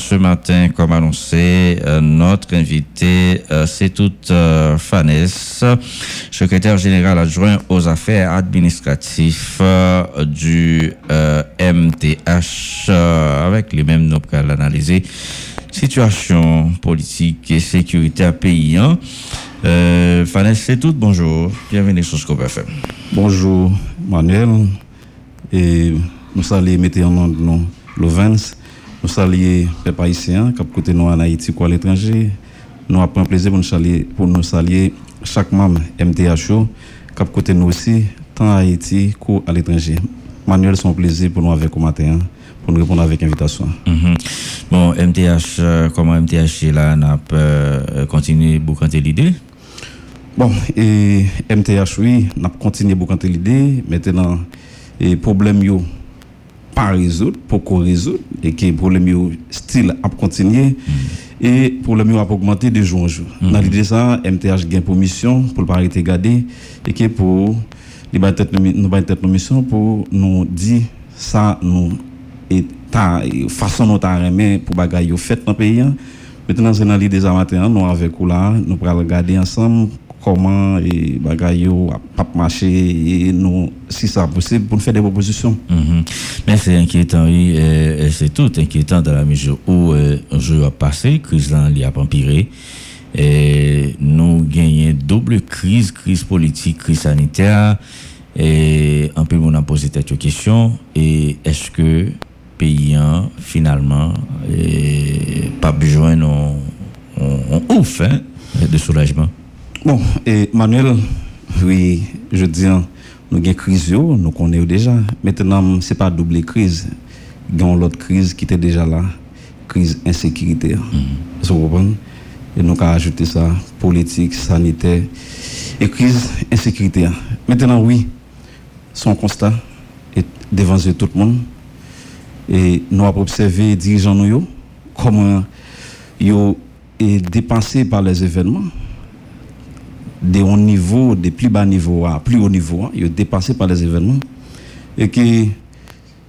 ce matin, comme annoncé, euh, notre invité, euh, c'est toute Fanès, secrétaire général adjoint aux affaires administratives du MTH, avec les mêmes noms qu'à l'analyser. Situation politique et sécuritaire pays. Hein. Fanès, c'est tout. Bonjour. Bienvenue sur Scope FM. Bonjour, Manuel. Et nous saluons, mettez en nom, Lovens. Nous saluons les haïtiens qui côté nous en Haïti ou à l'étranger. Nous avons plaisir pour nous saluer, pour nous saluer chaque membre MTHO qui côté nous aussi, tant à Haïti qu'à l'étranger. Manuel, c'est un plaisir pour nous avec au matin pour nous répondre avec invitation. Mm Bon, MTH, euh, comment MTH est là, n'a pas euh, continué à boucanter l'idée? Bon, et MTH, oui, n'a continué à boucanter l'idée. Maintenant, et problème, yo, pas résoudre, pour qu'on résoudre, et que le problème style a continué, mm. et le problème a augmenté de jour en jour. Mm. Dans l'idée ça, MTH gagne pour mission, pour ne pas arrêter garder, et que pour nous avons mission pour nous dire ça, nous, et ta façon dont on pour bagaille fait dans le pays. Hein. Maintenant, c'est dans l'idée ça matin, nous avec vous là, nous allons regarder ensemble comment et bagaille pas marcher et nous si ça possible pour nous faire des propositions. Mhm. Mais c'est inquiétant oui, c'est tout inquiétant dans la mesure où euh, un jeu a passé, crise là il a empiré et nous gagnons double crise, crise politique, crise sanitaire et un peu on a posé cette question et est-ce que pays finalement pas besoin on, on, ouf hein, de soulagement? Bon, et Manuel, oui, je dis, nous avons une crise, nous connaissons déjà. Maintenant, ce n'est pas double crise. Nous avons l'autre crise qui était déjà là, crise insécurité. Mm-hmm. Vous comprenez? Et nous avons ajouté ça, politique, sanitaire et crise insécurité. Maintenant, oui, son constat est devant tout le monde. Et nous avons observé les dirigeants nous, comment ils sont dépensés par les événements de haut niveau, de plus bas niveau à plus haut niveau, hein, il est dépassé par les événements. Et que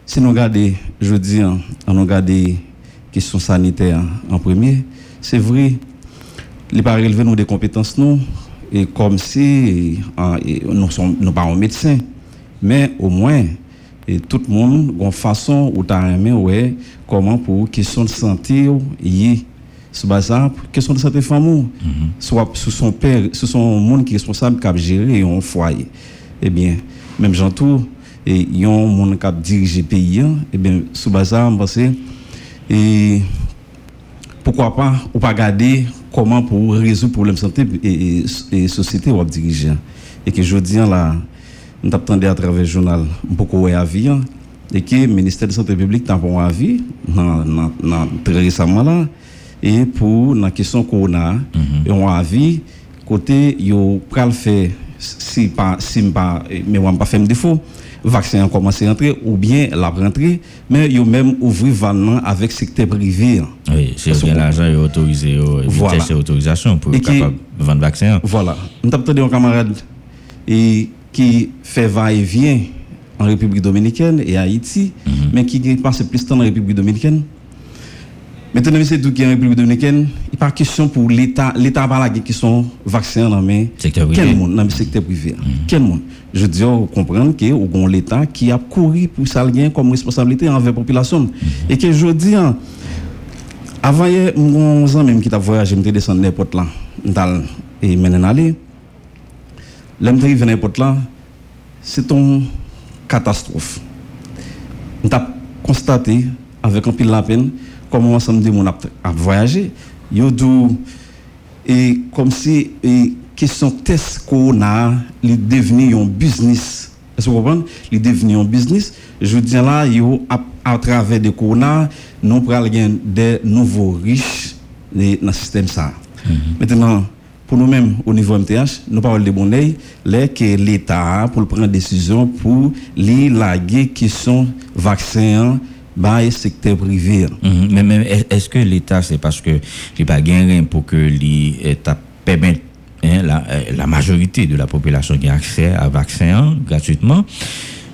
si nous regardons, je dis, hein, on regarde les questions sanitaires en premier, c'est vrai, les pas relever nous des compétences nous, et comme si hein, nous sommes nous pas médecins, mais au moins et tout le monde a une façon où tu as ouais, comment pour question de santé y ce bazar, question de santé famille, mm soit ce son père, ce sont monde qui est responsable qui a géré un foyer. Eh bien, même gens tout, et y a un monde qui a dirigé le pays, hein. eh bien, ce bazar, et pourquoi pas, ou pas garder comment pour résoudre le problème de santé et, et, société ou diriger. Et que je dis là, nous attendons à travers le journal beaucoup hein. et que le ministère de la Santé publique a un avis, très récemment là, et pour la question qu'on a, et on a avis, côté, yo pral fait, si pas, si pas, mais on pas fait défaut, vaccin a commencé à entrer, ou bien la rentrer, mais yo même ouvrir valement avec secteur privé. Oui, c'est bien l'argent est autorisé, voilà. autorisation pour capable vendre vaccin. Voilà. Nous avons un camarade et qui fait va-et-vient en République dominicaine et Haïti, mhm. mais qui passe plus de temps en République dominicaine. Maintenant, c'est tout qui est en République dominicaine, il pas question pour l'État, l'État pas la question vaccin dans le secteur privé. Quel monde? Dans le secteur privé. Quel monde? Je dis, on comprend que l'État qui a couru pour ça comme responsabilité envers la population. Mm-hmm. Et que je dis, hein, avant hier, mon même qui t'a voyagé, je descendu n'importe là, dans et maintenant aller. L'homme qui n'importe là, c'est une catastrophe. On a constaté avec un pile la peine comment ensemble de monde a, voyagé, yo et comme si et question test qu'on a, il devenu un business. Est-ce que vous comprenez? Il devenu un business. Je dis là, yo à, à travers de corona, nous prenons des nouveaux riches dans le système ça. Mm-hmm. Maintenant, pour nous-mêmes, au niveau MTH, nous parlons de monnaie, que l'État pour prendre des décisions pour les laguer qui sont vaccins bah, secteur privé. Mhm. Mais est-ce que l'État, c'est parce que il pas gagné pour que l'État permette hein, la, euh, la, majorité de la population qui a accès à vaccin gratuitement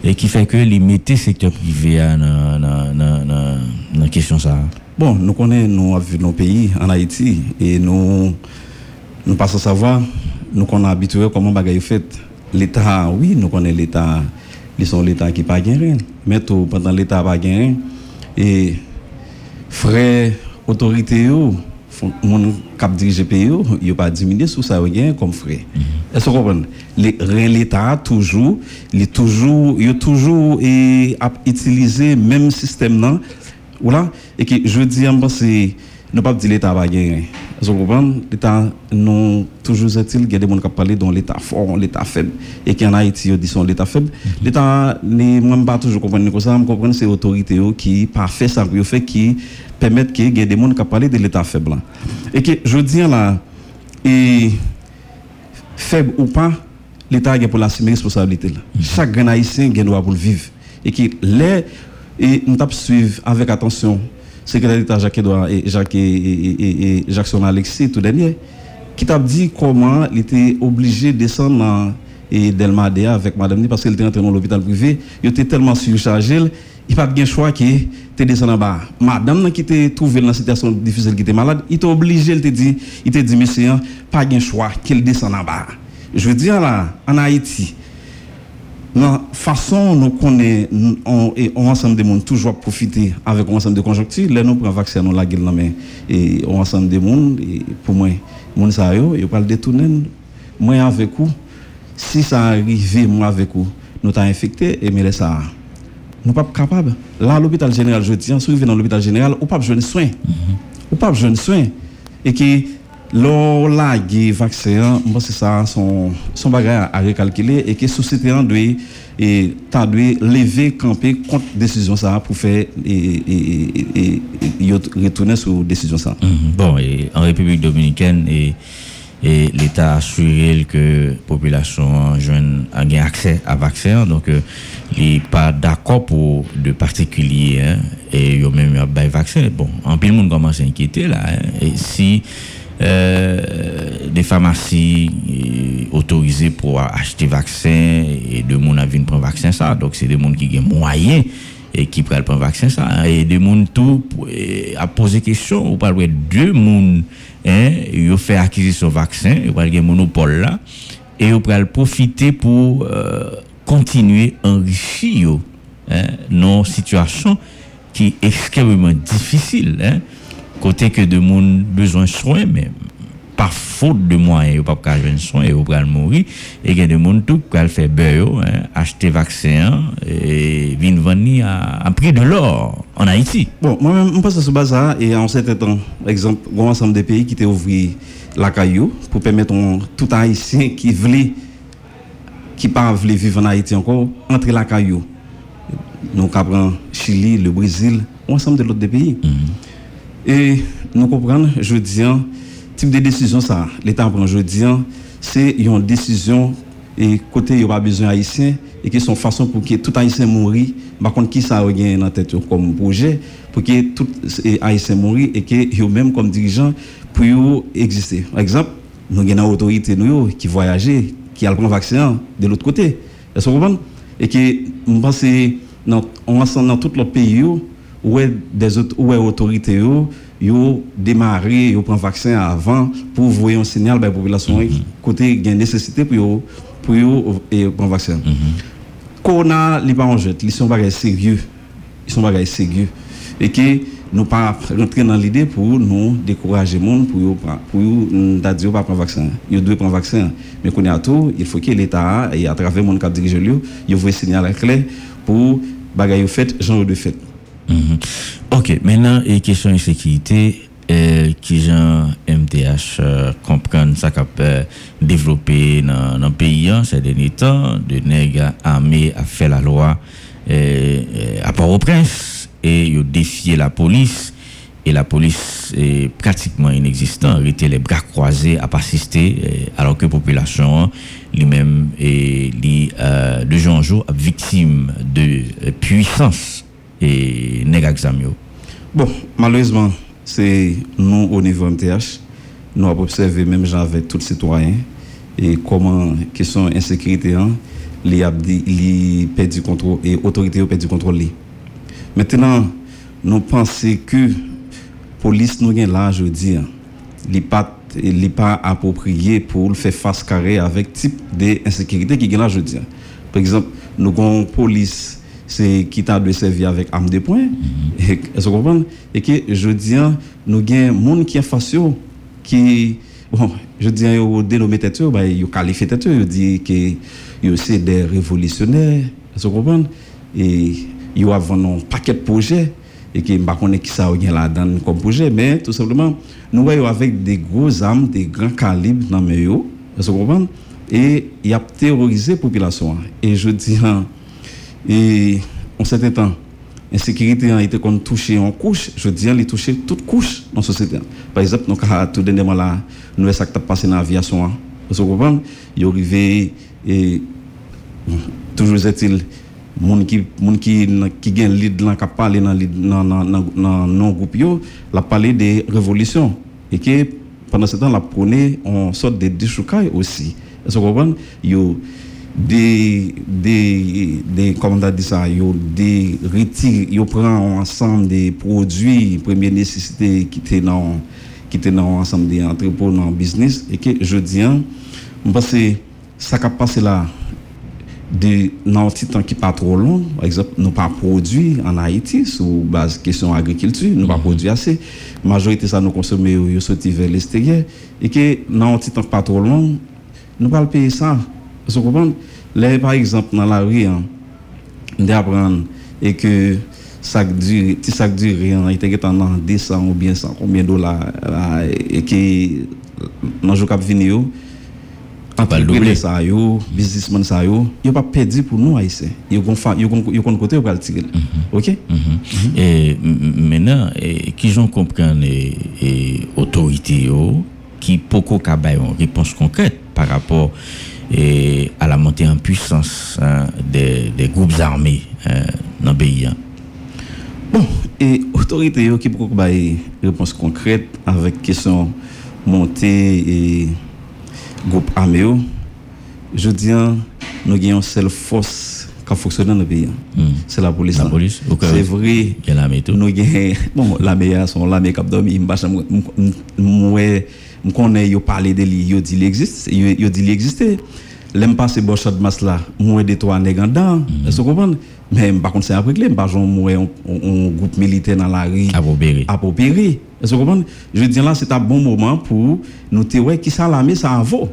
et qui fait que les métiers secteur privé dans la question ça? Bon, nous connaissons, nos pays en Haïti et nous, nous passons à savoir, nous connaissons habitués comment bagaille fait. L'État, oui, nous connaissons l'État, ils sont l'État qui n'a pas rien. Mais tout, pendant l'État n'a pas rien. Et frères, autorités, mon cap dirige pays, il pas diminué sous ça rien comme frère. Mm-hmm. Est-ce que vous comprenez? L'État toujours, il toujours, il toujours et a utilisé même système là voilà et que je dis c'est nous pas dire l'État va gagner. Vous comprenez L'État, nous, toujours est-il, il y a des gens qui parlent dont l'État fort, l'État faible. Et qu'en Haïti, ils disent l'État faible. Mm-hmm. L'État, moi, pas toujours comprendre comme ça. Je comprends c'est l'autorité oh, qui, par fait ça, qui fait, qui permettent qu'il y ait des gens qui parlent de l'État faible. Et que, je dis là, et faible ou pas, l'État a pour assumer responsabilité. Mm-hmm. Chaque grand Haïtien a droit pour le vivre. Et que, les, et nous suivre avec attention secrétaire d'État Jacques Edouard et Jacques et, Jackson Alexis tout dernier qui t'a dit comment il était obligé de descendre dans et Delmadea avec madame parce qu'elle était entrée dans l'hôpital privé, il était tellement surchargé, il pas de choix qui te descendre en bas. Madame qui était trouvée dans une situation difficile qui était malade, il était obligé, il te dit, il te dit monsieur, pas de choix qu'il descende en bas. Je veux dire là, en Haïti, la façon nous connaissons, on, on ensemble de monde toujours profiter avec ensemble de conjonctures, là nous prenons vaccin nous la gueule mais et on ensemble de monde et pour moi monde ça yo, il parle détourner moi avec vous si ça arrive moi avec vous nous t'a infecté et mais ça nous pas capable là l'hôpital général je dis si vous dans l'hôpital général ou pas besoin de soins. Ou pas besoin de soins. Et qui Lors la vaccin, moi c'est ça son son bagage à recalculer et que société en doit et doit lever camper contre décision ça pour faire et, et, et, retourner sur décision ça. Mhm. Bon et en République dominicaine et et l'État a assuré que la population a vaccin donc euh, n'est pas d'accord pour de particuliers hein, et il y a même un vaccin bon en plus le monde commence à s'inquiéter là hein, et si euh, des pharmacies euh, autorisées pour acheter vaccin et de monde à venir prendre vaccin ça. Donc c'est des gens qui ont moyens et qui prennent prendre vaccin ça. Et des gens tout à poser question. Ou pas deux monde hein ils ont fait acquisition vaccin ils un monopole là. Et ils ont profiter pour euh, continuer enrichir hein, nos situations qui est extrêmement difficile hein côté que de monde besoin de soins mais par faute de moyens pas pas de soins et pas mourir. Et il y a des gens tout qui fait beurre hein, acheter vaccin et venir vendre à, prix de l'or en Haïti. Bon moi même je pense sur base et en certain temps exemple un ensemble de pays qui ont ouvert la caillou pour permettre tout haïtien qui veut qui pas veut vivre en Haïti encore entrer la caillou. Nous le Chili le Brésil ensemble de l'autre pays. Mm-hmm. Et nous comprenons, je dis, type de décision ça, l'État prend, je dis, c'est une décision et côté il n'y a pas besoin haïtien et qui sont façon pour que tout haïtien mourir par contre qui ça a dans tête comme projet pour que tout haïtien mourir et que eux même comme dirigeant pour exister. Par exemple nous avons une autorité nous qui voyage qui a le vaccin de l'autre côté. Est-ce que vous comprenez? Et que je pense dans dans tout le pays où est des autres où est autorité yo? Yo démarré yo prend vaccin avant pour envoyer un signal à la population mm-hmm. côté gain nécessité pour yo pour yo et prendre vaccin mm-hmm. corona li pas en ils sont pas sérieux ils sont pas sérieux et que nous pas rentrer dans l'idée pour nous décourager monde pour pour dire pas prendre vaccin yo doit prendre vaccin mais qu'on a tout il faut que l'état et à travers mon cap dirige lui yo voit signal clair pour bagaille fait genre de fait Mhm. Ok, maintenant, et question de sécurité, euh, qui gens MTH euh, comprennent ça qu'a euh, développé dans le pays hein, ces derniers temps, de nègres armés a fait la loi euh, à Port-au-Prince et ont défié la police et la police est pratiquement inexistante, était les bras croisés à assister alors que la population lui-même est de jour en jour victime de puissance et Negakzamio Bon, malheureusement, c'est nous au niveau MTH, nous avons observé même avec tous les citoyens et comment question insécurité hein, les a perdu contrôle et autorité a perdu contrôle. Maintenant, nous pensons que police nous là, je veux dire, n'est pas n'est pas approprié pour faire face carré avec type d'insécurité qui est là, dire. Par exemple, nous avons police c'est qui t'a de servir avec arme de poing. Est-ce que Et que je dis, nous avons monde qui est facile, qui, bon, je dis, au dénommé tête, bah, il qualifié tête, il dit que c'est des révolutionnaires. Est-ce que Et il y a un paquet de projets et qui ne connaît qui ça là-dedans comme projet, mais tout simplement, nous voyons avec des gros armes, des grands calibres dans mes est-ce que Et il a terrorisé la population. Et je dis, et en certain temps, l'insécurité a été touchée en couche, je dis, elle a touché toutes couches dans la société. Par exemple, nous avons tout dernièrement là, nous avons passé dans l'aviation. Vous comprenez? Il est arrivé, et toujours est-il, moun qui moun qui qui gagne lead là qui parler dans dans dans non groupe yo la parler des révolutions. Et que pendant ce temps la prenait en sorte de déchoucaille aussi. Vous comprenez? Yo des, des, des, comment on dit ça, des retire, yo prend ensemble des produits première nécessité qui étaient dans, qui étaient dans ensemble des entrepôts dans le business et que je dis, hein, parce que ça qui passé là, de, dans un temps qui pas trop long, par exemple, nous pas produit en Haïti sur base question agriculture, nous pas produit assez. Majorité ça nous consommons, yo sorti vers l'extérieur et que dans un temps pas trop long, nous pas payer ça. Vous comprenez? Là, par exemple, dans la rue, hein, d'apprendre et que ça dure, si ça dure, il était en 200 ou bien 100, combien de dollars, et que dans le jour qui vient, entrepreneur ça yo, businessman ça yo, yo pas perdu pour nous haïtiens. Yo yo yo kon côté pour le tirer. Mm-hmm. OK? Mm-hmm. Et maintenant qui j'en comprendre et autorité qui poko ka une réponse concrète par rapport et à la montée en puissance hein, des, des, groupes armés hein, dans le pays. Hein. Bon, et autorité qui peut une réponse concrète avec question montée et groupe armé, je dis, nous avons une seule force qui fonctionne dans le pays. Hmm. C'est la police. La police, C'est vrai. Il y a l'armée tout. Nous avons, bon, l'armée, sont l'armée qui a dormi, je connais, yo parlé de lui, yo dit il existe, yo dit il existait. L'aime pas ces bochot de masse là, moi de toi nèg en dedans, que vous comprenez? Mais par contre c'est après que pas genre moi un groupe militaire dans la rue. Est-ce que vous comprenez? Je dis là c'est un bon moment pour nous dire ouais qui ça l'armée ça vaut?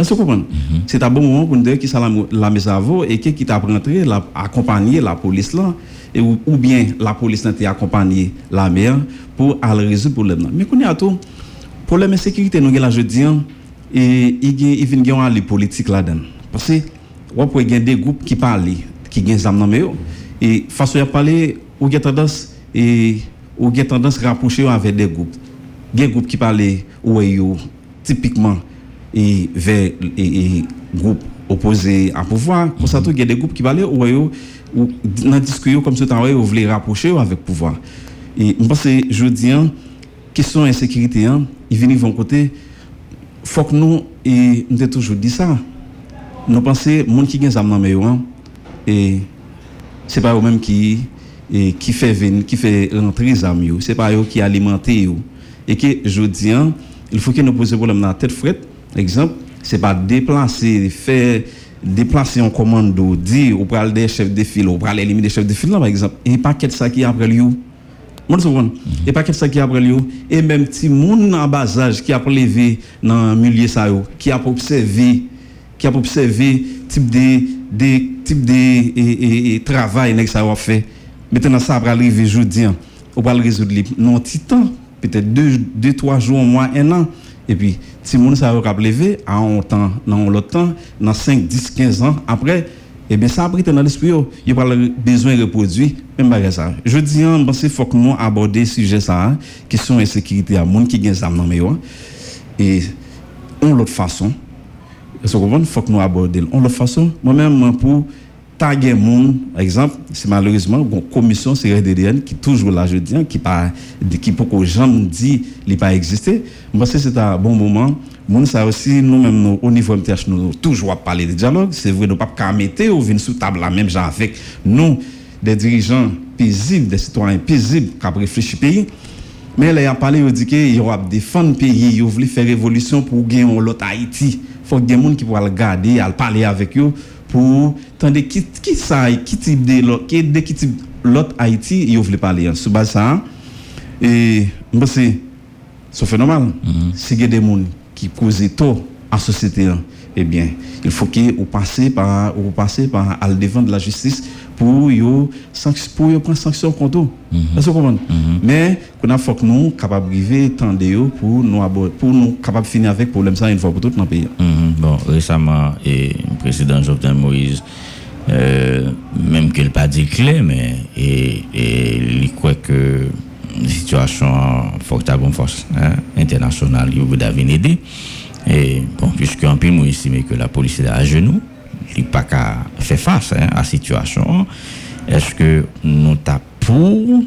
Est-ce que vous comprenez? Mm-hmm. C'est un bon moment pour nous dire qui ça l'armée ça vaut et qui qui t'a rentré la accompagner la police là et ou, bien la police n'a accompagné l'armée pour aller résoudre le problème. Mais qu'on est à tout problème de sécurité, nous, là, je dis, hein, et il y a les politiques là-dedans. Parce que, il y a des groupes qui parlent, qui ont des armes et façon à parler, ou a tendance, et ou a tendance à rapprocher avec des groupes. Il y a des groupes qui parlent, ou typiquement, et vers les groupes opposés à pouvoir. Pour ça, il y a des groupes qui parlent, ou dans la discussion comme ce temps, vous voulez rapprocher avec pouvoir. Et je pense que je dis, hein, question insécurité, hein, ils viennent de côté. faut que nous, et nous toujours dit ça, nous pensons gens qui ont des armes et ce n'est pas eux-mêmes qui, et, qui fait venir, qui fait rentrer les armes, ce n'est pas eux qui alimentent. Et que je dis, hein, il faut que nous posions problème dans la tête frette. Ekzamp, se pa deplase, fe, deplase yon komando, di ou pral de chef de fil, ou pral elimi de chef de fil nan, par ekzamp, e pa ket sa ki apre li ou. Moun soukon, e pa ket sa ki apre li ou, e menm ti moun nan bazaj ki apre leve nan mulye sa yo, ki apre obseve, ki apre obseve tip de, de, tip de, e, e, e, travay nek sa yo ap fe. Meten nan sa apre leve joudian, ou pral rezoud li, nan ti tan, petè 2-3 jou an mwa, 1 an, et puis si moun ça a levé à un temps dans temps dans 5 10 15 ans après eh bien, ça a pris dans l'esprit, il y a besoin de reproduire. Je dis, hein, il faut que nous abordions ce sujet, ça, hein, question de sécurité à monde qui gagne ça dans hein. Et, en l'autre façon, il faut que nous abordions. En l'autre façon, moi-même, pour tagé moun, par exemple, c'est malheureusement une commission CRDDN qui toujours là, je dis, qui pas, qui pour que jamais dit, il pas existé. Moi, c'est un bon moment. Moun ça aussi, nous-mêmes, nous, au niveau MTH, nous toujours parler de dialogue. C'est vrai, nous pas qu'à mettre ou venir sous table la même genre avec nous, des dirigeants paisibles, des citoyens paisibles, qui réfléchissent pays. Mais là, il a parlé, il dit qu'il va défendre le pays, il voulait faire révolution pour gagner l'autre Haïti. Il faut que des gens qui pourraient le garder, parler avec eux pour tandis qui qui ça qui type de l'autre qui de qui type l'autre Haïti il veut parler sur base ça et c'est c'est phénomène si il y a des gens qui causent tôt à la société eh bien il faut que vous passez par vous passez par à le devant de la justice pour yo pour yo prendre sanction contre eux vous comprenez? Mais qu'on a faut que nous capable arriver tendre pour nous pour nous capable finir avec problème ça une fois pour toutes dans le pays bon récemment et président Jovenel Moïse euh, même qu'il pas dit clair mais et, et il croit que la situation faut que une force hein, internationale il vous aider. Et bon puisque en moi estime que la police est à genoux li pa ka fè fase a situasyon, eske nou ta pou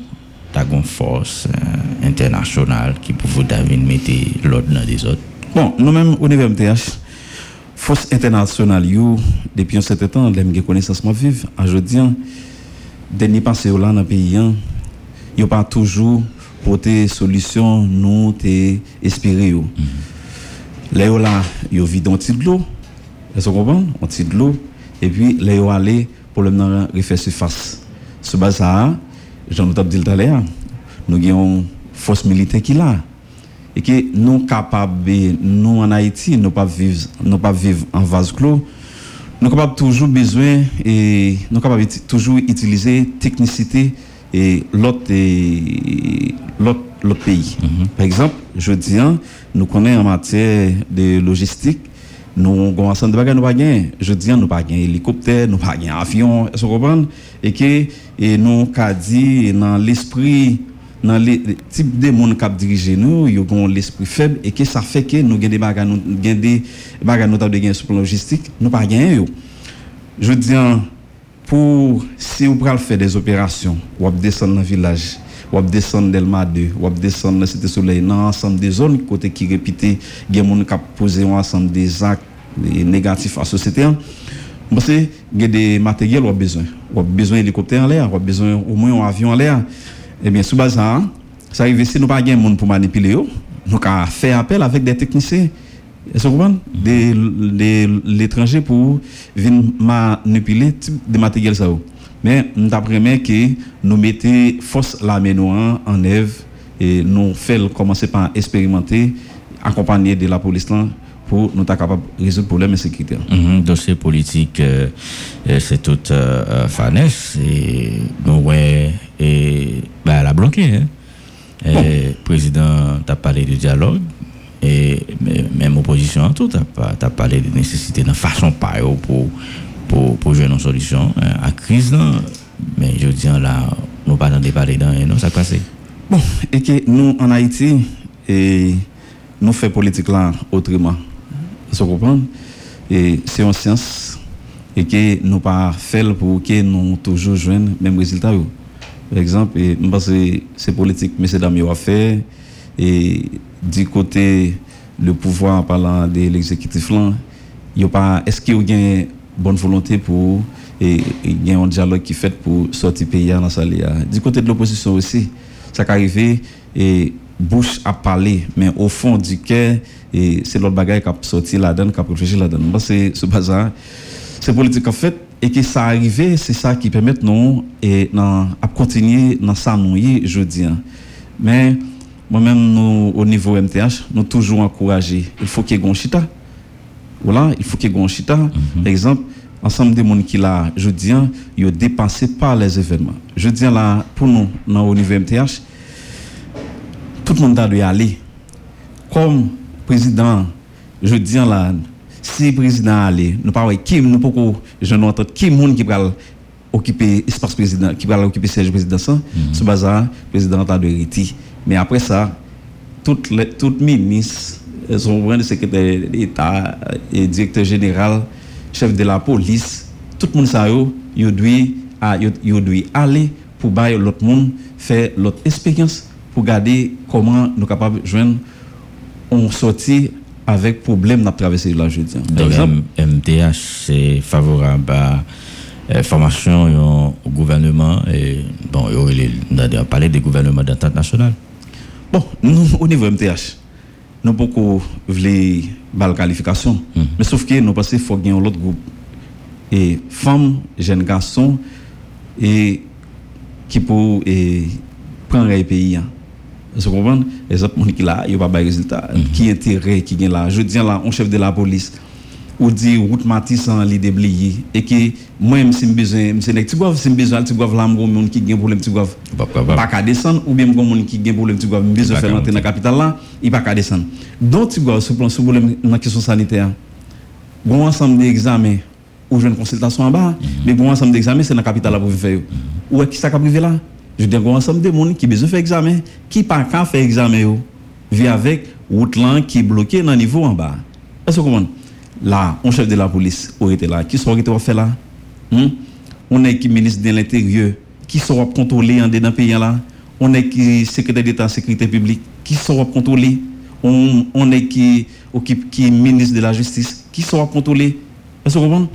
ta gon fos euh, internasyonal ki pou vou davin mette lod nan de zot? Bon, nou menm ou neve MTH, fos internasyonal yo, depi an sete tan, lem ge konesasman viv, an jodian, denye panse yo lan nan peyi an, yo pa toujou pote solisyon nou te espere yo. Mm -hmm. Le yo la, yo vidon ti glou, Est-ce que vous comprenez On tire de l'eau. Et puis, là, ils aller pour le refaire surface. Ce bas ça, j'en ai dit l'heure, nous avons une force militaire qui est là. Et que nous capables, nous en Haïti, nous pas vivre, nous pas vivre en vase clos. Nous capables toujours besoin et nous capables toujours utiliser technicité et l'autre l'autre pays. Mm -hmm. Par exemple, je dis, nous connaissons en matière de logistique nous avons ensemble de bagages nous pas je dis nous pas hélicoptère nous pas avion est-ce que vous comprenez? Et que et nous qu'a dit dans l'esprit dans le type de monde qui dirige nous ils ont l'esprit faible et que ça fait que nous avons des bagages nous avons des bagages nous de sur le logistique nous pas gagner je dis pour si vous pouvez faire des opérations ou descendre dans le village ou descendre Delma 2, ou descendre dans Cité Soleil, dans ensemble des zones côté qui répété, il y a des gens qui posé ensemble des actes négatifs à la société. Parce que il y a des matériels ou besoin. Ou besoin d'hélicoptère en l'air, ou besoin au moins un avion en l'air. Eh bien, sous base ça arrive si nous pas de monde pour manipuler, nous avons fait appel avec des techniciens. Est-ce que vous comprenez? De l'étranger pour venir manipuler des matériels ça. Mais d'après moi, que nous mettons force la en œuvre et nous faisons commencer par expérimenter, accompagner de la police pour nous être capables de résoudre le problème de sécurité. Mm Dossier politique, euh, euh, c'est tout euh, fanesse et nous, ouais, et bah, elle a bloqué. Hein. Le président a parlé de dialogue et même opposition tout, tu as, parlé de nécessité de façon pas pour pour, pour jouer une solution hein, à la crise. Mais je dis là, nous pas dans parler dans non, ça passe. Bon, et que nous en Haïti, et nous faisons politique là autrement. Vous comprenez? Et c'est une science et que nous pas fait pour que nous toujours jouions même résultat. Par exemple, et, pense que c'est politique, mais c'est dans a fait. Et du côté le pouvoir parlant de l'exécutif là, est-ce qu'il y a bonne volonté pour et y a un dialogue qui fait pour sortir pays dans sa Du côté de l'opposition aussi, ça arrivé et bouche à parler, mais au fond du cœur, c'est l'autre bagaille qui a sorti là-dedans, qui a réfléchi là-dedans. C'est ce bazar, c'est politique en fait, et que ça arrivé, c'est ça qui permet nous et à continuer dans nous je dis. Mais Moi-même, nous, au niveau MTH, nous toujours encouragé. Il faut qu'il y ait un chita. Voilà, il faut qu'il y ait un chita. Mm -hmm. Par exemple, ensemble des gens qui là, je dis, ils sont dépassés par les événements. Je dis là, pour nous, dans, au niveau MTH, tout le monde doit y aller. Comme président, je dis là, si le président allait, nous pas qui nous pas je n'entends qui monde qui va occuper espace président, qui va occuper siège président, mm -hmm. ce bazar, président a de héritier. Mais après ça, toutes les toutes ministres, son secrétaire d'État et directeur général, chef de la police, tout le monde yo doit yo doit aller pour bailler l'autre monde faire l'autre expérience pour garder comment nous capables de joindre on sortir avec problème dans traverser la jeudi. Par exemple, MTH c'est favorable à la formation au gouvernement et bon, on a parlé des gouvernements d'entente nationale. Bon, nous au niveau MTH, nous beaucoup voulu la qualification, mm-hmm. mais sauf que nous pensons qu'il faut gagner l'autre groupe et femmes, jeunes garçons et qui pour prendre les pays. Hein. Vous comprenez? Les autres qui là, il n'y a pas de résultat. Mm -hmm. Qui intérêt qui est là? Je dis là, on chef de la police, ou di route Matissan li debliye e ki mwen msi mbezen msi nek tigwav si mbezen al tigwav la mgon moun ki gen problem tigwav baka desan ou bien mgon moun ki gen problem tigwav mbezen fè lante nan kapital la i baka desan don tigwav sou plan sou problem nan kesyon saniter bon ansam de examen ou jwen konsiltasyon an ba me bon ansam de examen se nan kapital la pou vi fè yo ou e ki sa ka prive la je den bon ansam de moun ki bezen fè examen ki pa ka fè examen yo vi avèk route lan ki bloke nan nivou an ba e so komon Là, on chef de la police aurait été là. Qui sont été fait là? Hmm? On est qui ministre de l'Intérieur, qui sera contrôlé en dedans pays là? On est qui secrétaire d'État sécurité publique, qui sera contrôlé? On, on est qui, qui, ministre de la Justice, qui sera contrôlé? Est-ce que vous comprenez?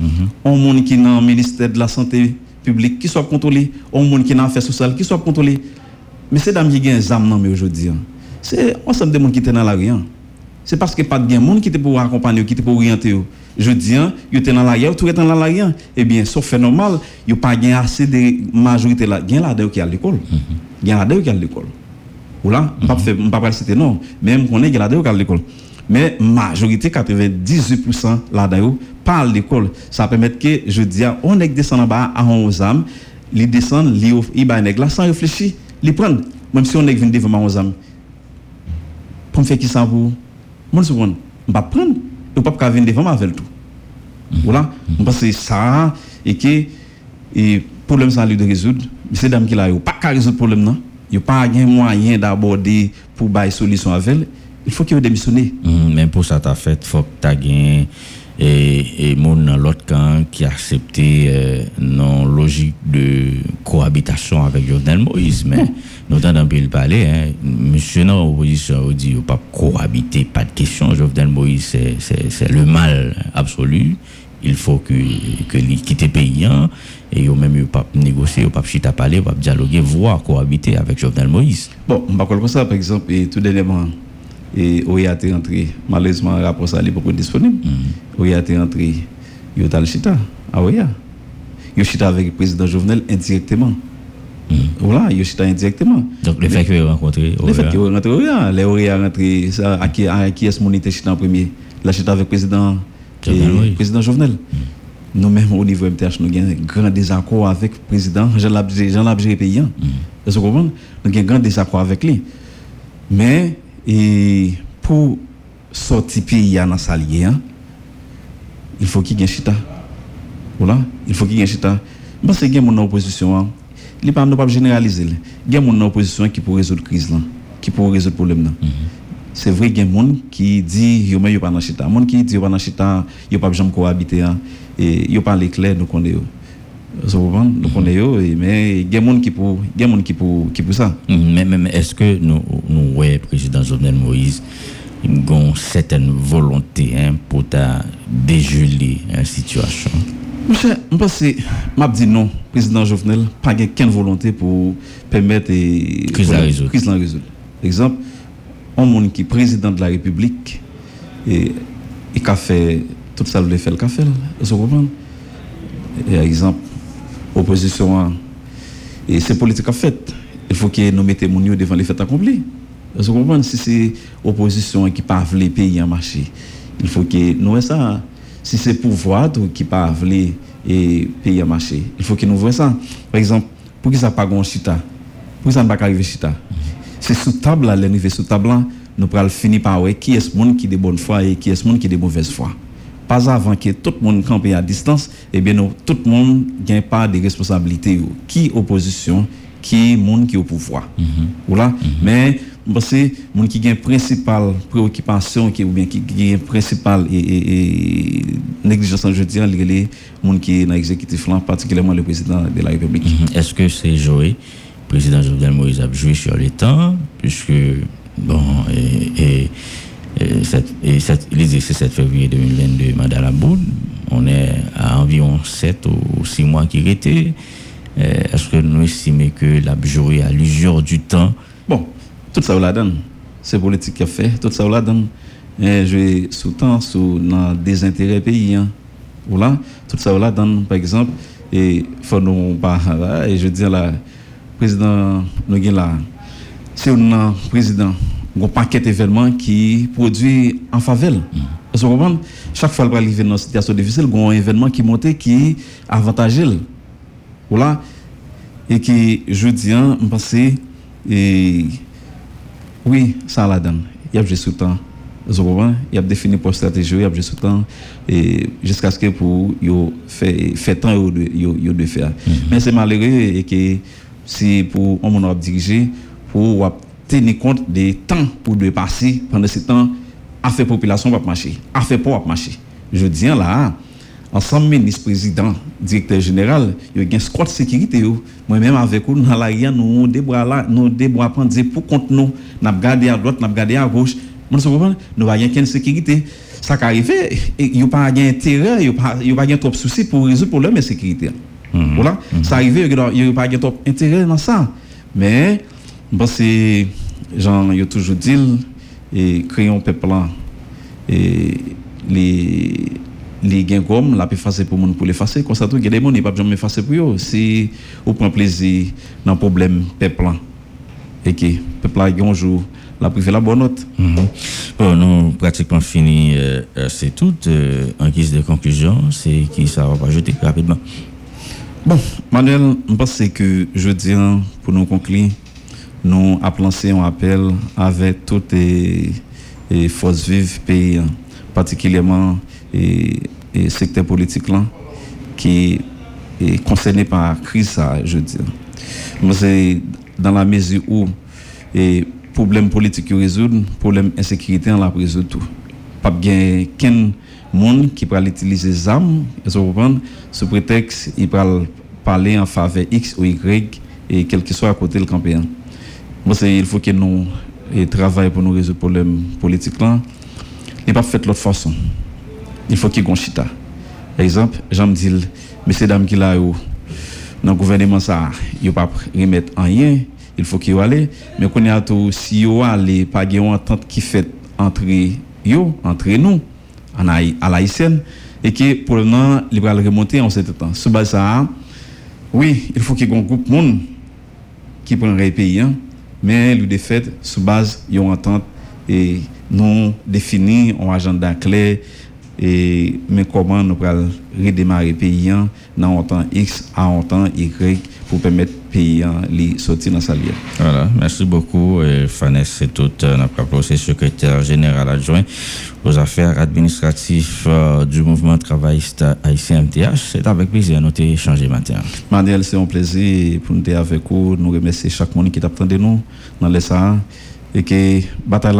On monde qui est dans le ministère de la Santé publique, qui soit contrôlé. On monde qui est dans l'affaires sociales, qui soit contrôlé. Mais c'est dames qui ont des âmes aujourd'hui. Hein. C'est ensemble de monde qui sont dans la rue. Hein c'est parce que pas de monde qui était pour accompagner, qui était pour orienter. Je dis, hein, il était dans la guerre, tout était dans la guerre. Eh bien, sauf fait normal, il n'y a pas assez de majorité là. Il y a qui à l'école. Il y a qui à l'école. Ou là, je ne pas citer non, même qu'on est là qui est à l'école. Mais majorité, 98% là-dedans, pas à l'école. Ça permet que, je dis, on est descend en bas à 11 âmes, ils descendent, ils va là sans réfléchir, ils prennent. Même si on est venu devant 11 âmes. Pour faire qui ça pour? Moun se bon, mpa pren, yo pap ka ven devan ma vel tou. Wala, mpa se sa, e ke, e problem san li de rezoud, mse dam ki la yo pa ka rezoud problem nan, yo pa gen mwayen d'aborde pou bay solisyon avel, il fò ki yo demisyone. Mm, men pou sa ta fèt, fò ki ta gen... et, et mon l'autre camp qui a accepté euh, non logique de cohabitation avec Jovenel Moïse. Mais nous avons le parler hein, monsieur non opposition dit pas cohabiter pas de question. Jovenel Moïse c'est le mal absolu. Il faut que que quitte le pays hein, et il même pas négocier pas chita parler pas dialoguer voire cohabiter avec Jovenel Moïse. Bon on va comme ça par exemple et tout dernièrement et OIA est rentré, malheureusement, le rapport n'est pas disponible. OIA est rentré, il le chita à OIA. Il chita avec le président Jovenel indirectement. Voilà, il chita indirectement. Donc, le fait qu'il ait rencontré Le fait qu'il ait rencontré OIA, les OIA rentré, ça, à qui, à qui est-ce mon chita en premier La chita avec le président, Jovenel. président Jovenel. Mm. Nous-mêmes, au niveau MTH, nous avons un grand désaccord avec le président Jean-Labgé Paysan. Mm. Vous comprenez? Nous avons un grand désaccord avec lui. Mais, et pour sortir pays dans salier, hein, il faut qu'il y ait un chita. Voilà, il faut qu'il y ait un chita. Parce qu'il y a mon opposition, hein. il ne pas pas généraliser. Il y a mon opposition qui peut résoudre la crise, là, qui peut résoudre le problème. Là. Mm-hmm. C'est vrai qu'il y a des gens qui disent qu'il n'y a pas de chita. Les gens qui disent qu'il n'y a pas de chita, il n'y a pas de cohabiter. Hein, et il n'y a pas l'éclair, nous connaissons. Vous nous connaissons, mais il y a des gens qui pour, qui pour, qui pour ça. Mais, mais, est-ce que nous, nous, ouais, président Jovenel Moïse, une certaine volonté hein, pour dégeler la situation? Monsieur, je pense que je dis non, président Jovenel, pas aucune volonté pour permettre la crise résoudre. Crise à résoudre. Exemple, un monde qui est président de la République et qui a fait tout ça, il fait le café, vous comprenez? Par exemple, opposition et c'est politique en fait. Il faut que nous mettions mon devant les faits accomplis. Vous comprenez? Si c'est opposition qui pas les pays en marché, il faut que nous ça. Si c'est pouvoir qui pas les pays en marché, il faut que nous voyons ça. Par exemple, pour que ça pas gon chita, pour que ça ne pas arriver chita? C'est sous table là, l'arrivée sous table nous pourrons finir par qui est ce monde qui est de bonne foi et qui est ce monde qui est de mauvaise foi? Pas avant que tout le monde campe à distance, eh bien, tout le monde n'a pas de responsabilité. Qui opposition, qui monde qui est au pouvoir. Mm-hmm. Voilà. Mm-hmm. Mais c'est mon qui gagne principale préoccupation qui ou bien qui gagne principale et, et, et négligence je dire les monde qui est dans l'exécutif particulièrement le président de la République. Mhm. Est-ce que c'est joué président Jovenel Moïse a joué sur les temps puisque bon et, et, et cette, c'est 7 février 2022 mandat la boule on est à environ 7 ou 6 mois qui étaient euh, est-ce que nous estimons que la joué à l'usure du temps? Bon, tout ça, on la donne. C'est politique qui a fait. Tout ça, on la donne. Et je sous temps, sous dans des intérêts pays. Hein. Tout ça, on la donne. Par exemple, et faut nous pas, et je dis là, président, nous là, c'est un président, un paquet d'événements qui produit en faveur. Que vous chaque fois qu'il arrive dans une situation difficile, il y a un événement qui monte qui est avantageux. Voilà. Et qui, je dis, je pense, et oui, ça la donne. Il y a juste temps. Il y a défini pour stratégie, il y a juste temps et jusqu'à ce que pour fait temps yo de de faire. Mm-hmm. Mais c'est malheureux et que si pour on a dirigé pour tenir compte des temps pour de passer pendant ce temps a fait population va marcher, a fait pas marcher. Je dis là ensemble ministre président directeur général il y a un squad sécurité moi même avec nous dans la nous débois là nous débois prendre pour compte nous. N'a garder à droite n'a garder à gauche. Nous comprendre nous va rien sécurité. Ça qui arrive il y a pas intérêt il y a pas pas trop souci pour résoudre problème de sécurité. Mhm. voilà. Mhm. ça arrive il y a pas trop intérêt dans ça. Mais bon c'est genre il y a toujours dit et un peuple et les les gains comme la peut faire pour monde pour l'effacer comme ça tout il y a des gens qui pas jamais effacer pour eux. Si on prend plaisir dans le problème peuple et que peuple a un jour la privé la bonne note. Mm bon nous pratiquement fini euh, euh, c'est tout euh, en guise de conclusion c'est qui ça va pas jeter rapidement. Bon Manuel je pense que je dis pour nous conclure nous avons lancé un appel avec toutes les, les forces vives pays particulièrement et, secteur politique là qui est concerné par la crise, je c'est dans la mesure où les problèmes politiques résoudent, problème insécurité, on la résout tout. Pas bien qu'un monde qui peut utiliser des armes, sous prétexte, il peut parler en faveur X ou Y, et quel que soit à côté le campéen. Il faut que nous travaillions pour nous résoudre le problème politique là. Et pas fait de l'autre façon il faut qu'il y ait un chita. Par exemple, j'aime dire, messieurs, dames qui là, dans le gouvernement, ça, il ne pas remettre rien, il faut qu'il y ait mais qu'on a tout, si il y pas entente qui fait entre yo, entre nous, à l'haïtienne, et que pour le moment, il va remonter en ce temps. Sous ça, oui, il faut qu'il y ait un groupe monde qui prendrait le pays, hein, mais le défait, sous base, une entente et nous définir un agenda clair et mais comment nous allons redémarrer pays dans un temps X à un temps Y pour permettre au pays de sortir dans sa. Voilà, merci beaucoup. Fanès, c'est tout. Euh, notre secrétaire général adjoint aux affaires administratives euh, du mouvement travailliste haïtien MTH. C'est avec plaisir nous échanger matin. Manuel, c'est un plaisir pour nous être avec vous. Nous remercions chaque monde qui t'attend de nous dans les Sahara et que bataille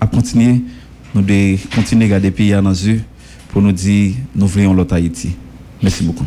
a continué. Nous devons continuer à garder pays dans les yeux pour nous dire nous voulons l'autre Haïti. Merci beaucoup.